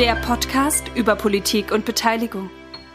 Der Podcast über Politik und Beteiligung.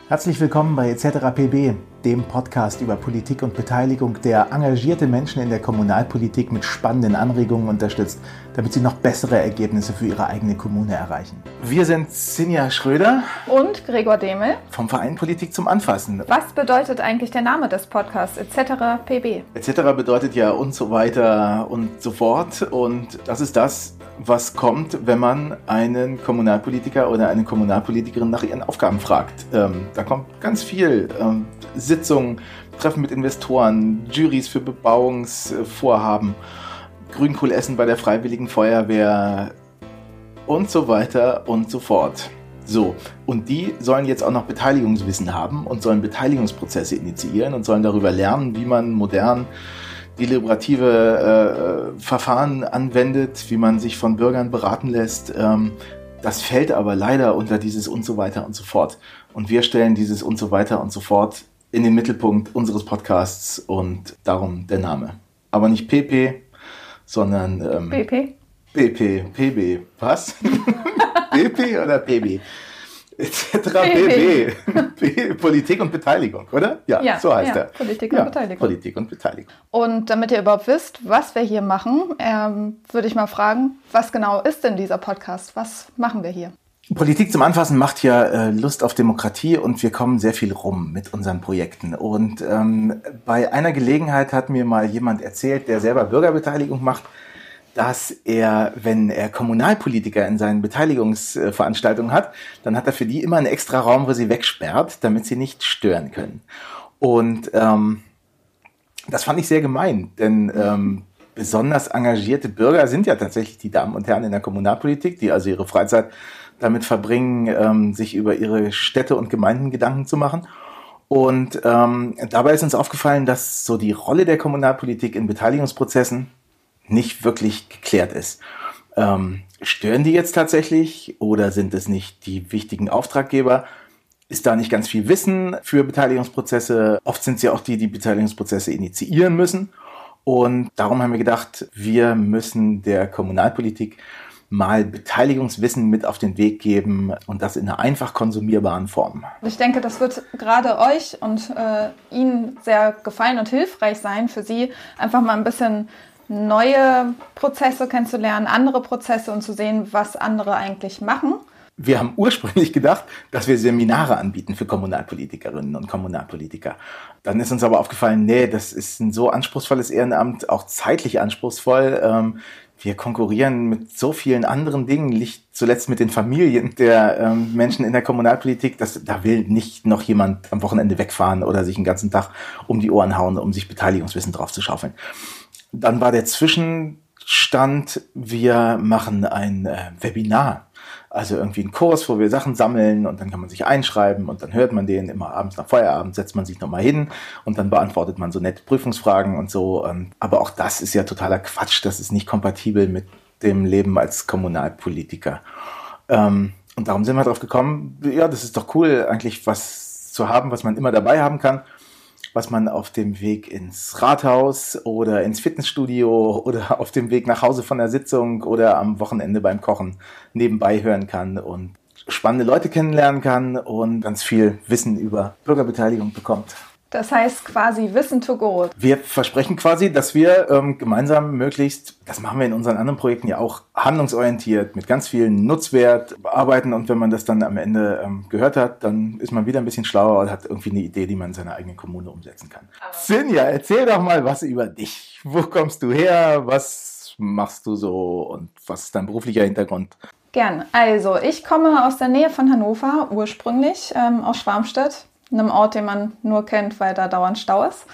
Herzlich willkommen bei etc. PB, dem Podcast über Politik und Beteiligung, der engagierte Menschen in der Kommunalpolitik mit spannenden Anregungen unterstützt, damit sie noch bessere Ergebnisse für ihre eigene Kommune erreichen. Wir sind Sinja Schröder und Gregor Demel vom Verein Politik zum Anfassen. Was bedeutet eigentlich der Name des Podcasts etc. PB? Etc. bedeutet ja und so weiter und so fort und das ist das, was kommt, wenn man einen Kommunalpolitiker oder eine Kommunalpolitikorin nach ihren Aufgaben fragt. Ähm, da kommt ganz viel. Ähm, Sitzungen, Treffen mit Investoren, Juries für Bebauungsvorhaben, Grünkohl essen bei der Freiwilligen Feuerwehr und so weiter und so fort. So, und die sollen jetzt auch noch Beteiligungswissen haben und sollen Beteiligungsprozesse initiieren und sollen darüber lernen, wie man modern deliberative äh, Verfahren anwendet, wie man sich von Bürgern beraten lässt. Ähm, das fällt aber leider unter dieses und so weiter und so fort. Und wir stellen dieses und so weiter und so fort in den Mittelpunkt unseres Podcasts und darum der Name. Aber nicht PP, sondern ähm, BP. PP, PB. Was? BP oder PB? Etc. BB. Politik und Beteiligung, oder? Ja, ja so heißt ja, er. Politik und ja, Beteiligung. Politik und Beteiligung. Und damit ihr überhaupt wisst, was wir hier machen, ähm, würde ich mal fragen, was genau ist denn dieser Podcast? Was machen wir hier? Politik zum Anfassen macht ja äh, Lust auf Demokratie und wir kommen sehr viel rum mit unseren Projekten. Und ähm, bei einer Gelegenheit hat mir mal jemand erzählt, der selber Bürgerbeteiligung macht, dass er, wenn er Kommunalpolitiker in seinen Beteiligungsveranstaltungen hat, dann hat er für die immer einen extra Raum, wo sie wegsperrt, damit sie nicht stören können. Und ähm, das fand ich sehr gemein, denn ähm, besonders engagierte Bürger sind ja tatsächlich die Damen und Herren in der Kommunalpolitik, die also ihre Freizeit damit verbringen, ähm, sich über ihre Städte und Gemeinden Gedanken zu machen. Und ähm, dabei ist uns aufgefallen, dass so die Rolle der Kommunalpolitik in Beteiligungsprozessen nicht wirklich geklärt ist. Ähm, stören die jetzt tatsächlich oder sind es nicht die wichtigen Auftraggeber? Ist da nicht ganz viel Wissen für Beteiligungsprozesse? Oft sind es ja auch die, die Beteiligungsprozesse initiieren müssen. Und darum haben wir gedacht, wir müssen der Kommunalpolitik mal Beteiligungswissen mit auf den Weg geben und das in einer einfach konsumierbaren Form. Ich denke, das wird gerade euch und äh, Ihnen sehr gefallen und hilfreich sein, für Sie einfach mal ein bisschen neue Prozesse kennenzulernen, andere Prozesse und zu sehen, was andere eigentlich machen. Wir haben ursprünglich gedacht, dass wir Seminare anbieten für Kommunalpolitikerinnen und Kommunalpolitiker. Dann ist uns aber aufgefallen, nee, das ist ein so anspruchsvolles Ehrenamt, auch zeitlich anspruchsvoll. Ähm, wir konkurrieren mit so vielen anderen Dingen, nicht zuletzt mit den Familien der ähm, Menschen in der Kommunalpolitik. dass da will nicht noch jemand am Wochenende wegfahren oder sich den ganzen Tag um die Ohren hauen, um sich Beteiligungswissen drauf zu schaufeln. Dann war der Zwischenstand, wir machen ein äh, Webinar. Also irgendwie ein Kurs, wo wir Sachen sammeln und dann kann man sich einschreiben und dann hört man den immer abends nach Feierabend, setzt man sich nochmal hin und dann beantwortet man so nette Prüfungsfragen und so. Ähm, aber auch das ist ja totaler Quatsch. Das ist nicht kompatibel mit dem Leben als Kommunalpolitiker. Ähm, und darum sind wir drauf gekommen, ja, das ist doch cool, eigentlich was zu haben, was man immer dabei haben kann was man auf dem Weg ins Rathaus oder ins Fitnessstudio oder auf dem Weg nach Hause von der Sitzung oder am Wochenende beim Kochen nebenbei hören kann und spannende Leute kennenlernen kann und ganz viel Wissen über Bürgerbeteiligung bekommt. Das heißt quasi Wissen to go. Wir versprechen quasi, dass wir ähm, gemeinsam möglichst, das machen wir in unseren anderen Projekten ja auch, handlungsorientiert mit ganz viel Nutzwert arbeiten und wenn man das dann am Ende ähm, gehört hat, dann ist man wieder ein bisschen schlauer und hat irgendwie eine Idee, die man in seiner eigenen Kommune umsetzen kann. Sinja, erzähl doch mal was über dich. Wo kommst du her? Was machst du so und was ist dein beruflicher Hintergrund? Gern. Also, ich komme aus der Nähe von Hannover, ursprünglich ähm, aus Schwarmstedt einem Ort, den man nur kennt, weil da dauernd Stau ist.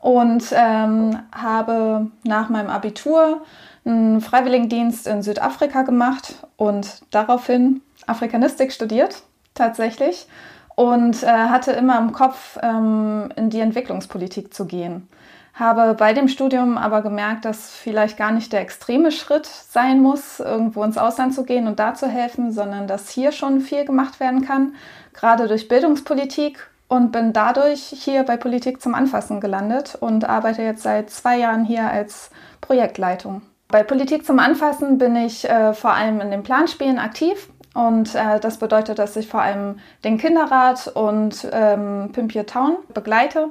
Und ähm, habe nach meinem Abitur einen Freiwilligendienst in Südafrika gemacht und daraufhin Afrikanistik studiert, tatsächlich. Und äh, hatte immer im Kopf, ähm, in die Entwicklungspolitik zu gehen. Habe bei dem Studium aber gemerkt, dass vielleicht gar nicht der extreme Schritt sein muss, irgendwo ins Ausland zu gehen und da zu helfen, sondern dass hier schon viel gemacht werden kann, gerade durch Bildungspolitik und bin dadurch hier bei Politik zum Anfassen gelandet und arbeite jetzt seit zwei Jahren hier als Projektleitung. Bei Politik zum Anfassen bin ich äh, vor allem in den Planspielen aktiv Und äh, das bedeutet, dass ich vor allem den Kinderrat und ähm, Pimpier Town begleite.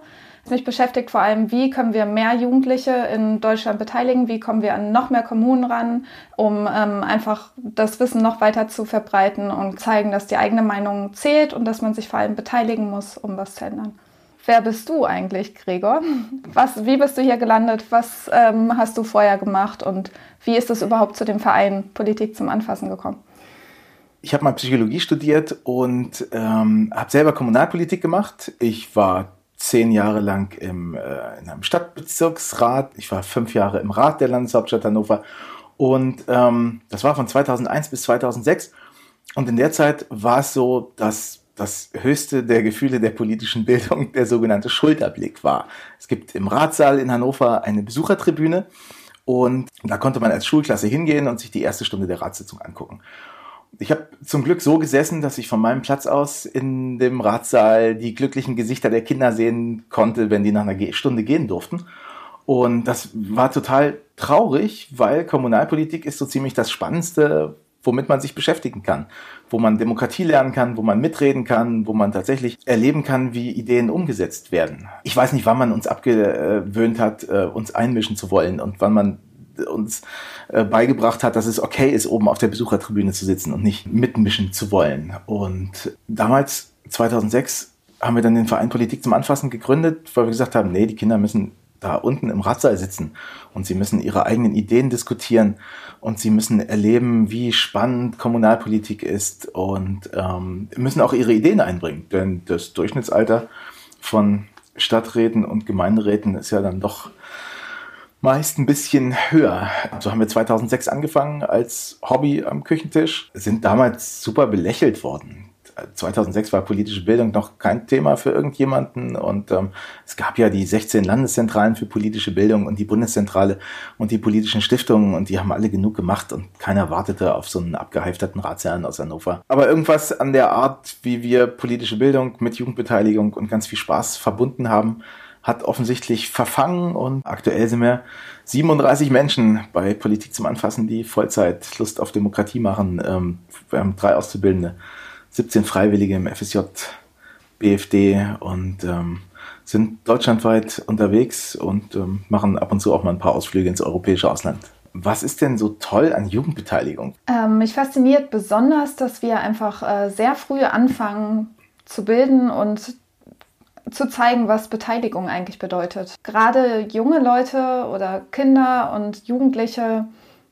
Mich beschäftigt vor allem, wie können wir mehr Jugendliche in Deutschland beteiligen, wie kommen wir an noch mehr Kommunen ran, um ähm, einfach das Wissen noch weiter zu verbreiten und zeigen, dass die eigene Meinung zählt und dass man sich vor allem beteiligen muss, um was zu ändern. Wer bist du eigentlich, Gregor? Was, wie bist du hier gelandet? Was ähm, hast du vorher gemacht und wie ist es überhaupt zu dem Verein Politik zum Anfassen gekommen? ich habe mal Psychologie studiert und ähm, habe selber Kommunalpolitik gemacht. Ich war zehn Jahre lang im, äh, in einem Stadtbezirksrat. Ich war fünf Jahre im Rat der Landeshauptstadt Hannover. Und ähm, das war von 2001 bis 2006. Und in der Zeit war es so, dass das höchste der Gefühle der politischen Bildung der sogenannte Schulterblick war. Es gibt im Ratssaal in Hannover eine Besuchertribüne und da konnte man als Schulklasse hingehen und sich die erste Stunde der Ratssitzung angucken ich habe zum Glück so gesessen, dass ich von meinem Platz aus in dem Ratssaal die glücklichen Gesichter der Kinder sehen konnte, wenn die nach einer Stunde gehen durften. Und das war total traurig, weil Kommunalpolitik ist so ziemlich das Spannendste, womit man sich beschäftigen kann, wo man Demokratie lernen kann, wo man mitreden kann, wo man tatsächlich erleben kann, wie Ideen umgesetzt werden. Ich weiß nicht, wann man uns abgewöhnt hat, äh, uns einmischen zu wollen und wann man uns äh, beigebracht hat, dass es okay ist, oben auf der Besuchertribüne zu sitzen und nicht mitmischen zu wollen. Und damals, 2006, haben wir dann den Verein Politik zum Anfassen gegründet, weil wir gesagt haben, nee, die Kinder müssen da unten im Ratsaal sitzen und sie müssen ihre eigenen Ideen diskutieren und sie müssen erleben, wie spannend Kommunalpolitik ist und ähm, müssen auch ihre Ideen einbringen. Denn das Durchschnittsalter von Stadträten und Gemeinderäten ist ja dann doch meist ein bisschen höher. So haben wir 2006 angefangen als Hobby am Küchentisch, sind damals super belächelt worden. 2006 war politische Bildung noch kein Thema für irgendjemanden und ähm, es gab ja die 16 Landeszentralen für politische Bildung und die Bundeszentrale und die politischen Stiftungen und die haben alle genug gemacht und keiner wartete auf so einen abgeheifterten Ratsherrn aus Hannover. Aber irgendwas an der Art, wie wir politische Bildung mit Jugendbeteiligung und ganz viel Spaß verbunden haben, hat offensichtlich verfangen und aktuell sind wir 37 Menschen bei Politik zum Anfassen, die Vollzeit Lust auf Demokratie machen. Ähm, wir haben drei Auszubildende, 17 Freiwillige im FSJ, BFD und ähm, sind deutschlandweit unterwegs und ähm, machen ab und zu auch mal ein paar Ausflüge ins europäische Ausland. Was ist denn so toll an Jugendbeteiligung? Ähm, mich fasziniert besonders, dass wir einfach äh, sehr früh anfangen zu bilden und zu zeigen, was Beteiligung eigentlich bedeutet. Gerade junge Leute oder Kinder und Jugendliche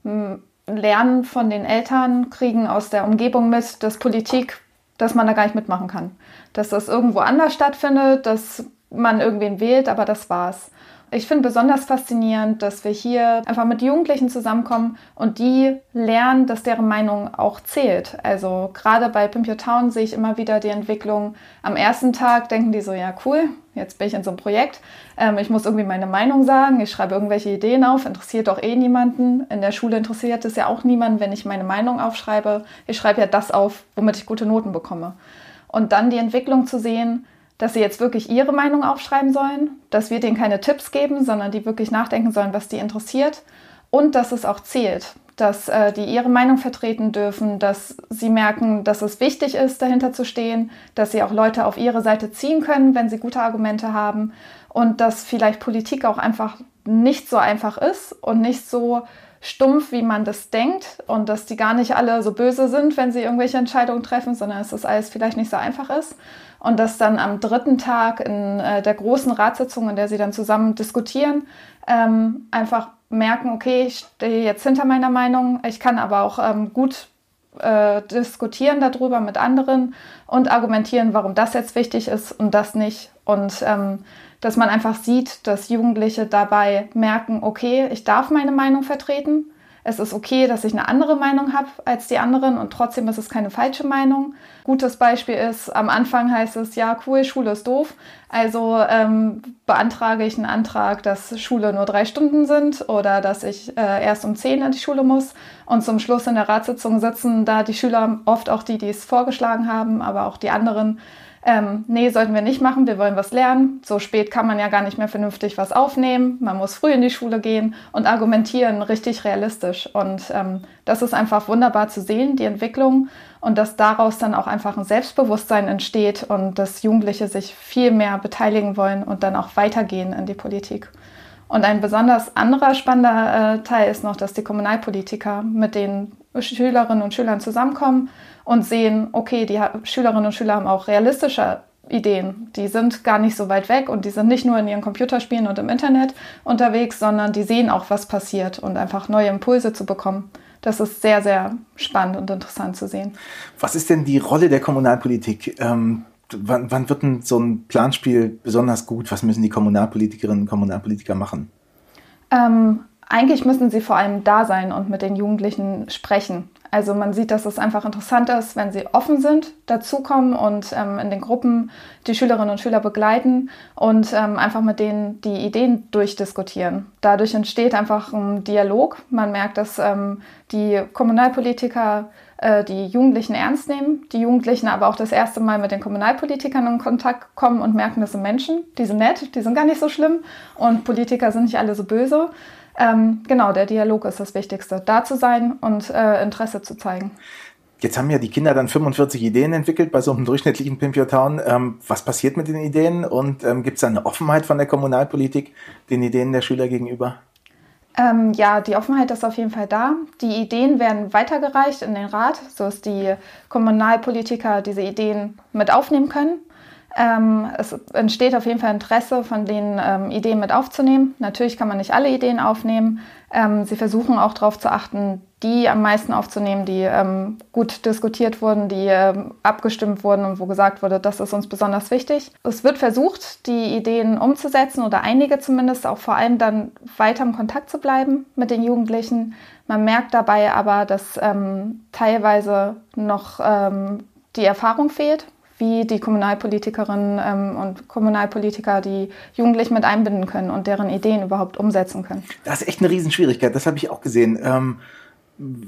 hm, lernen von den Eltern, kriegen aus der Umgebung mit, dass Politik, dass man da gar nicht mitmachen kann. Dass das irgendwo anders stattfindet, dass man irgendwen wählt, aber das war's. Ich finde besonders faszinierend, dass wir hier einfach mit Jugendlichen zusammenkommen und die lernen, dass deren Meinung auch zählt. Also gerade bei Pimp Your Town sehe ich immer wieder die Entwicklung. Am ersten Tag denken die so, ja cool, jetzt bin ich in so einem Projekt. Ähm, ich muss irgendwie meine Meinung sagen. Ich schreibe irgendwelche Ideen auf, interessiert doch eh niemanden. In der Schule interessiert es ja auch niemanden, wenn ich meine Meinung aufschreibe. Ich schreibe ja das auf, womit ich gute Noten bekomme. Und dann die Entwicklung zu sehen, dass sie jetzt wirklich ihre Meinung aufschreiben sollen, dass wir denen keine Tipps geben, sondern die wirklich nachdenken sollen, was die interessiert. Und dass es auch zählt, dass äh, die ihre Meinung vertreten dürfen, dass sie merken, dass es wichtig ist, dahinter zu stehen, dass sie auch Leute auf ihre Seite ziehen können, wenn sie gute Argumente haben. Und dass vielleicht Politik auch einfach nicht so einfach ist und nicht so stumpf, wie man das denkt und dass die gar nicht alle so böse sind, wenn sie irgendwelche Entscheidungen treffen, sondern dass das alles vielleicht nicht so einfach ist. Und dass dann am dritten Tag in äh, der großen Ratssitzung, in der sie dann zusammen diskutieren, ähm, einfach merken, okay, ich stehe jetzt hinter meiner Meinung, ich kann aber auch ähm, gut äh, diskutieren darüber mit anderen und argumentieren, warum das jetzt wichtig ist und das nicht. Und ähm, dass man einfach sieht, dass Jugendliche dabei merken, okay, ich darf meine Meinung vertreten es ist okay, dass ich eine andere Meinung habe als die anderen und trotzdem ist es keine falsche Meinung. Gutes Beispiel ist, am Anfang heißt es, ja, cool, Schule ist doof. Also ähm, beantrage ich einen Antrag, dass Schule nur drei Stunden sind oder dass ich äh, erst um zehn in die Schule muss. Und zum Schluss in der Ratssitzung sitzen da die Schüler, oft auch die, die es vorgeschlagen haben, aber auch die anderen, ähm, nee, sollten wir nicht machen, wir wollen was lernen. So spät kann man ja gar nicht mehr vernünftig was aufnehmen. Man muss früh in die Schule gehen und argumentieren richtig realistisch. Und ähm, das ist einfach wunderbar zu sehen, die Entwicklung und dass daraus dann auch einfach ein Selbstbewusstsein entsteht und dass Jugendliche sich viel mehr beteiligen wollen und dann auch weitergehen in die Politik. Und ein besonders anderer spannender äh, Teil ist noch, dass die Kommunalpolitiker mit den Schülerinnen und Schülern zusammenkommen und sehen, okay, die Schülerinnen und Schüler haben auch realistische Ideen. Die sind gar nicht so weit weg und die sind nicht nur in ihren Computerspielen und im Internet unterwegs, sondern die sehen auch, was passiert und einfach neue Impulse zu bekommen. Das ist sehr, sehr spannend und interessant zu sehen. Was ist denn die Rolle der Kommunalpolitik? Ähm, wann, wann wird denn so ein Planspiel besonders gut? Was müssen die Kommunalpolitikerinnen und Kommunalpolitiker machen? Ähm, eigentlich müssen sie vor allem da sein und mit den Jugendlichen sprechen. Also man sieht, dass es einfach interessant ist, wenn sie offen sind, dazukommen und ähm, in den Gruppen die Schülerinnen und Schüler begleiten und ähm, einfach mit denen die Ideen durchdiskutieren. Dadurch entsteht einfach ein Dialog. Man merkt, dass ähm, die Kommunalpolitiker äh, die Jugendlichen ernst nehmen, die Jugendlichen aber auch das erste Mal mit den Kommunalpolitikern in Kontakt kommen und merken, das sind Menschen, die sind nett, die sind gar nicht so schlimm und Politiker sind nicht alle so böse. Ähm, genau, der Dialog ist das Wichtigste. Da zu sein und äh, Interesse zu zeigen. Jetzt haben ja die Kinder dann 45 Ideen entwickelt bei so einem durchschnittlichen Pimp Town. Ähm, was passiert mit den Ideen und ähm, gibt es eine Offenheit von der Kommunalpolitik den Ideen der Schüler gegenüber? Ähm, ja, die Offenheit ist auf jeden Fall da. Die Ideen werden weitergereicht in den Rat, sodass die Kommunalpolitiker diese Ideen mit aufnehmen können. Ähm, es entsteht auf jeden Fall Interesse, von den ähm, Ideen mit aufzunehmen. Natürlich kann man nicht alle Ideen aufnehmen. Ähm, sie versuchen auch darauf zu achten, die am meisten aufzunehmen, die ähm, gut diskutiert wurden, die ähm, abgestimmt wurden und wo gesagt wurde, das ist uns besonders wichtig. Es wird versucht, die Ideen umzusetzen oder einige zumindest, auch vor allem dann weiter im Kontakt zu bleiben mit den Jugendlichen. Man merkt dabei aber, dass ähm, teilweise noch die Erfahrung fehlt wie die Kommunalpolitikerinnen ähm, und Kommunalpolitiker die Jugendlichen mit einbinden können und deren Ideen überhaupt umsetzen können. Das ist echt eine Riesenschwierigkeit, das habe ich auch gesehen. Ähm,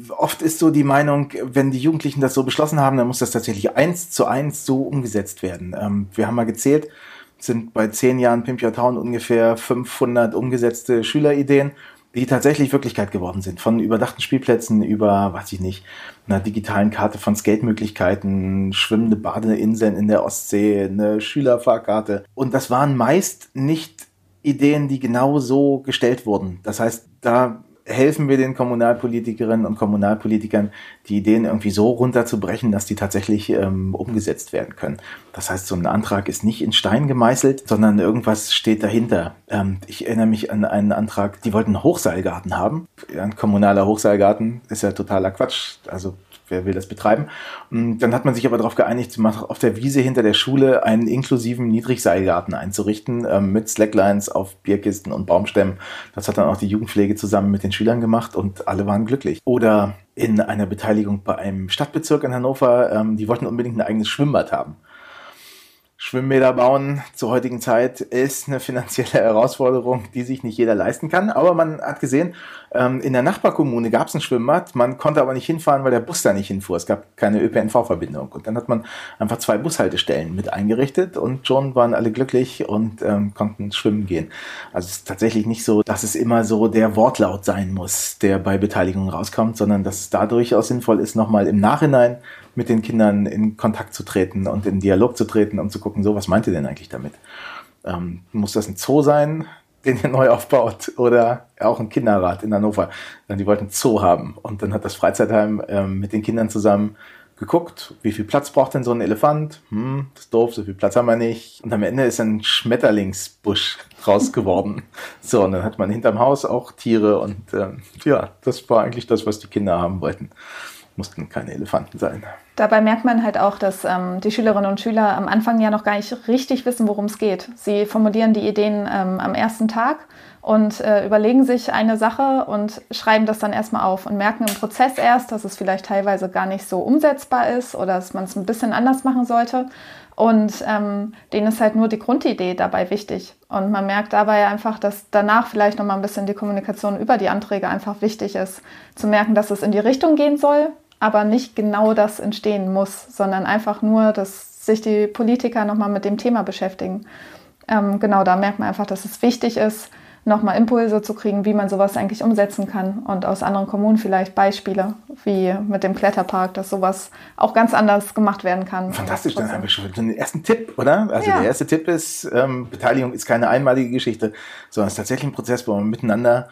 oft ist so die Meinung, wenn die Jugendlichen das so beschlossen haben, dann muss das tatsächlich eins zu eins so umgesetzt werden. Ähm, wir haben mal gezählt, sind bei zehn Jahren Pimp Your Town ungefähr 500 umgesetzte Schülerideen die tatsächlich Wirklichkeit geworden sind. Von überdachten Spielplätzen über, weiß ich nicht, einer digitalen Karte von Skate-Möglichkeiten, schwimmende Badeinseln in der Ostsee, eine Schülerfahrkarte. Und das waren meist nicht Ideen, die genau so gestellt wurden. Das heißt, da helfen wir den Kommunalpolitikerinnen und Kommunalpolitikern, die Ideen irgendwie so runterzubrechen, dass die tatsächlich ähm, umgesetzt werden können. Das heißt, so ein Antrag ist nicht in Stein gemeißelt, sondern irgendwas steht dahinter. Ähm, ich erinnere mich an einen Antrag, die wollten einen Hochseilgarten haben. Ein kommunaler Hochseilgarten ist ja totaler Quatsch. Also wer will das betreiben? Und dann hat man sich aber darauf geeinigt, auf der Wiese hinter der Schule einen inklusiven Niedrigseilgarten einzurichten, ähm, mit Slacklines auf Bierkisten und Baumstämmen. Das hat dann auch die Jugendpflege zusammen mit den Schülern gemacht und alle waren glücklich. Oder in einer Beteiligung bei einem Stadtbezirk in Hannover, ähm, die wollten unbedingt ein eigenes Schwimmbad haben. Schwimmbäder bauen zur heutigen Zeit ist eine finanzielle Herausforderung, die sich nicht jeder leisten kann. Aber man hat gesehen, ähm, in der Nachbarkommune gab es ein Schwimmbad, man konnte aber nicht hinfahren, weil der Bus da nicht hinfuhr. Es gab keine ÖPNV-Verbindung. Und dann hat man einfach zwei Bushaltestellen mit eingerichtet und schon waren alle glücklich und ähm, konnten schwimmen gehen. Also es ist tatsächlich nicht so, dass es immer so der Wortlaut sein muss, der bei Beteiligung rauskommt, sondern dass es da durchaus sinnvoll ist, nochmal im Nachhinein mit den Kindern in Kontakt zu treten und in Dialog zu treten, um zu gucken, so, was meint ihr denn eigentlich damit? Ähm, muss das ein Zoo sein, den ihr neu aufbaut oder auch ein Kinderrat in Hannover? Die wollten Zoo haben und dann hat das Freizeitheim ähm, mit den Kindern zusammen geguckt, wie viel Platz braucht denn so ein Elefant? Hm, das ist doof, so viel Platz haben wir nicht. Und am Ende ist ein Schmetterlingsbusch raus geworden. so, und dann hat man hinterm Haus auch Tiere und ähm, ja, das war eigentlich das, was die Kinder haben wollten mussten keine Elefanten sein. Dabei merkt man halt auch, dass ähm, die Schülerinnen und Schüler am Anfang ja noch gar nicht richtig wissen, worum es geht. Sie formulieren die Ideen ähm, am ersten Tag und äh, überlegen sich eine Sache und schreiben das dann erstmal auf und merken im Prozess erst, dass es vielleicht teilweise gar nicht so umsetzbar ist oder dass man es ein bisschen anders machen sollte. Und ähm, denen ist halt nur die Grundidee dabei wichtig. Und man merkt dabei einfach, dass danach vielleicht nochmal ein bisschen die Kommunikation über die Anträge einfach wichtig ist. Zu merken, dass es in die Richtung gehen soll, aber nicht genau das entstehen muss, sondern einfach nur, dass sich die Politiker nochmal mit dem Thema beschäftigen. Ähm, genau, da merkt man einfach, dass es wichtig ist, nochmal Impulse zu kriegen, wie man sowas eigentlich umsetzen kann. Und aus anderen Kommunen vielleicht Beispiele, wie mit dem Kletterpark, dass sowas auch ganz anders gemacht werden kann. Fantastisch, dann haben wir schon den ersten Tipp, oder? Also ja. der erste Tipp ist, ähm, Beteiligung ist keine einmalige Geschichte, sondern es ist tatsächlich ein Prozess, wo man miteinander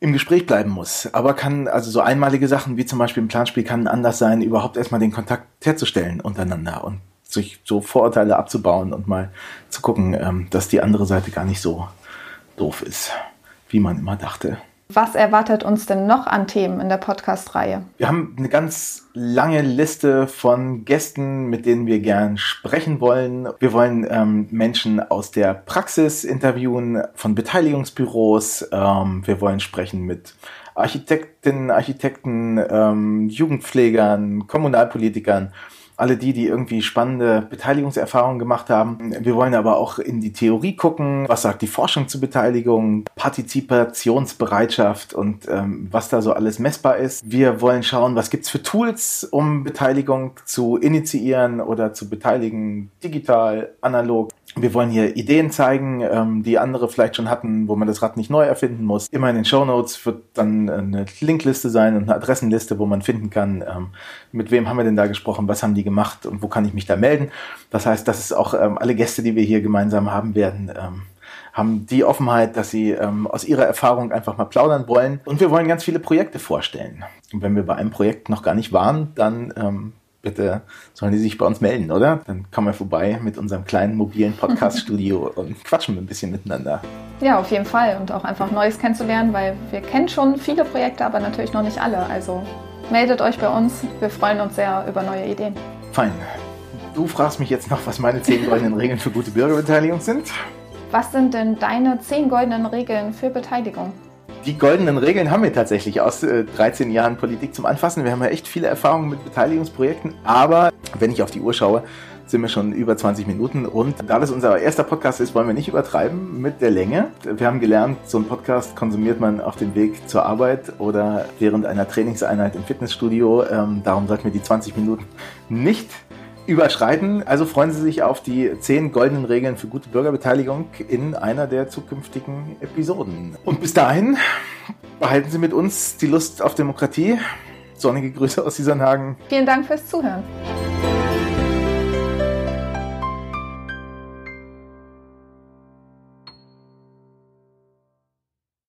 im Gespräch bleiben muss. Aber kann, also so einmalige Sachen wie zum Beispiel im Planspiel kann anders sein, überhaupt erstmal den Kontakt herzustellen untereinander und sich so Vorurteile abzubauen und mal zu gucken, ähm, dass die andere Seite gar nicht so doof ist, wie man immer dachte. Was erwartet uns denn noch an Themen in der Podcast-Reihe? Wir haben eine ganz lange Liste von Gästen, mit denen wir gern sprechen wollen. Wir wollen ähm, Menschen aus der Praxis interviewen, von Beteiligungsbüros. Ähm, wir wollen sprechen mit Architektinnen, Architekten, ähm, Jugendpflegern, Kommunalpolitikern alle die, die irgendwie spannende Beteiligungserfahrungen gemacht haben. Wir wollen aber auch in die Theorie gucken, was sagt die Forschung zur Beteiligung, Partizipationsbereitschaft und ähm, was da so alles messbar ist. Wir wollen schauen, was gibt's für Tools, um Beteiligung zu initiieren oder zu beteiligen, digital, analog. Wir wollen hier Ideen zeigen, ähm, die andere vielleicht schon hatten, wo man das Rad nicht neu erfinden muss. Immer in den Show Notes wird dann eine Linkliste sein und eine Adressenliste, wo man finden kann, ähm, mit wem haben wir denn da gesprochen, was haben die gemacht und wo kann ich mich da melden. Das heißt, das ist auch ähm, alle Gäste, die wir hier gemeinsam haben werden, ähm, haben die Offenheit, dass sie ähm, aus ihrer Erfahrung einfach mal plaudern wollen. Und wir wollen ganz viele Projekte vorstellen. Und wenn wir bei einem Projekt noch gar nicht waren, dann ähm, bitte sollen die sich bei uns melden, oder? Dann kommen wir vorbei mit unserem kleinen mobilen Podcast-Studio und quatschen ein bisschen miteinander. Ja, auf jeden Fall. Und auch einfach Neues kennenzulernen, weil wir kennen schon viele Projekte, aber natürlich noch nicht alle. Also meldet euch bei uns. Wir freuen uns sehr über neue Ideen. Fein. Du fragst mich jetzt noch, was meine zehn goldenen Regeln für gute Bürgerbeteiligung sind. Was sind denn deine zehn goldenen Regeln für Beteiligung? die goldenen Regeln haben wir tatsächlich aus äh, 13 Jahren Politik zum Anfassen. Wir haben ja echt viele Erfahrungen mit Beteiligungsprojekten, aber wenn ich auf die Uhr schaue, sind wir schon über 20 Minuten. Und da das unser erster Podcast ist, wollen wir nicht übertreiben mit der Länge. Wir haben gelernt, so einen Podcast konsumiert man auf dem Weg zur Arbeit oder während einer Trainingseinheit im Fitnessstudio. Ähm, darum sollten wir die 20 Minuten nicht überschreiten. Also freuen Sie sich auf die zehn goldenen Regeln für gute Bürgerbeteiligung in einer der zukünftigen Episoden. Und bis dahin behalten Sie mit uns die Lust auf Demokratie. Sonnige Grüße aus Isernhagen. Vielen Dank fürs Zuhören.